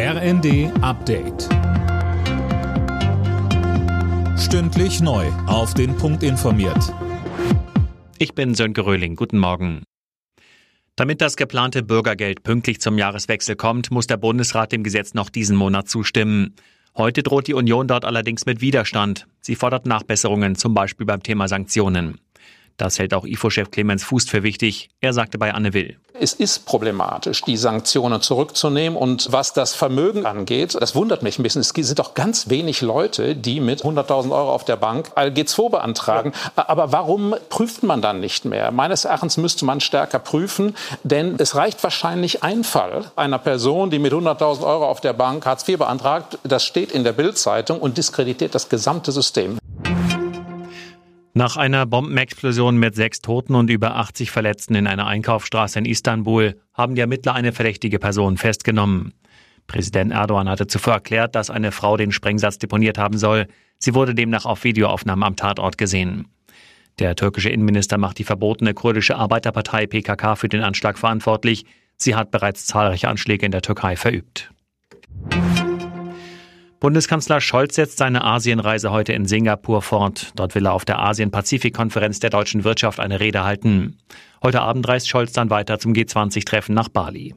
RND Update. Stündlich neu. Auf den Punkt informiert. Ich bin Sönke Röhling. Guten Morgen. Damit das geplante Bürgergeld pünktlich zum Jahreswechsel kommt, muss der Bundesrat dem Gesetz noch diesen Monat zustimmen. Heute droht die Union dort allerdings mit Widerstand. Sie fordert Nachbesserungen, zum Beispiel beim Thema Sanktionen. Das hält auch IFO-Chef Clemens Fuß für wichtig. Er sagte bei Anne Will. Es ist problematisch, die Sanktionen zurückzunehmen. Und was das Vermögen angeht, das wundert mich ein bisschen. Es sind doch ganz wenig Leute, die mit 100.000 Euro auf der Bank ALG2 beantragen. Aber warum prüft man dann nicht mehr? Meines Erachtens müsste man stärker prüfen, denn es reicht wahrscheinlich ein Fall einer Person, die mit 100.000 Euro auf der Bank Hartz IV beantragt. Das steht in der Bildzeitung und diskreditiert das gesamte System. Nach einer Bombenexplosion mit sechs Toten und über 80 Verletzten in einer Einkaufsstraße in Istanbul haben die Ermittler eine verdächtige Person festgenommen. Präsident Erdogan hatte zuvor erklärt, dass eine Frau den Sprengsatz deponiert haben soll. Sie wurde demnach auf Videoaufnahmen am Tatort gesehen. Der türkische Innenminister macht die verbotene kurdische Arbeiterpartei PKK für den Anschlag verantwortlich. Sie hat bereits zahlreiche Anschläge in der Türkei verübt. Bundeskanzler Scholz setzt seine Asienreise heute in Singapur fort. Dort will er auf der Asien-Pazifik-Konferenz der deutschen Wirtschaft eine Rede halten. Heute Abend reist Scholz dann weiter zum G20-Treffen nach Bali.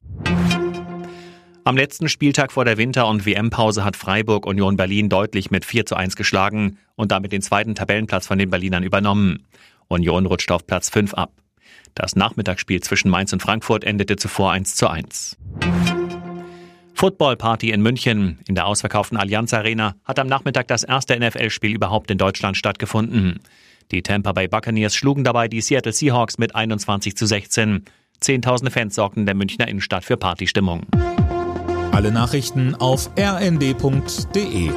Am letzten Spieltag vor der Winter- und WM-Pause hat Freiburg Union Berlin deutlich mit 4 zu 1 geschlagen und damit den zweiten Tabellenplatz von den Berlinern übernommen. Union rutscht auf Platz 5 ab. Das Nachmittagsspiel zwischen Mainz und Frankfurt endete zuvor 1 zu 1. Football-Party in München. In der ausverkauften Allianz Arena hat am Nachmittag das erste NFL-Spiel überhaupt in Deutschland stattgefunden. Die Tampa Bay Buccaneers schlugen dabei die Seattle Seahawks mit 21 zu 16. Zehntausende Fans sorgten der Münchner Innenstadt für Partystimmung. Alle Nachrichten auf rnd.de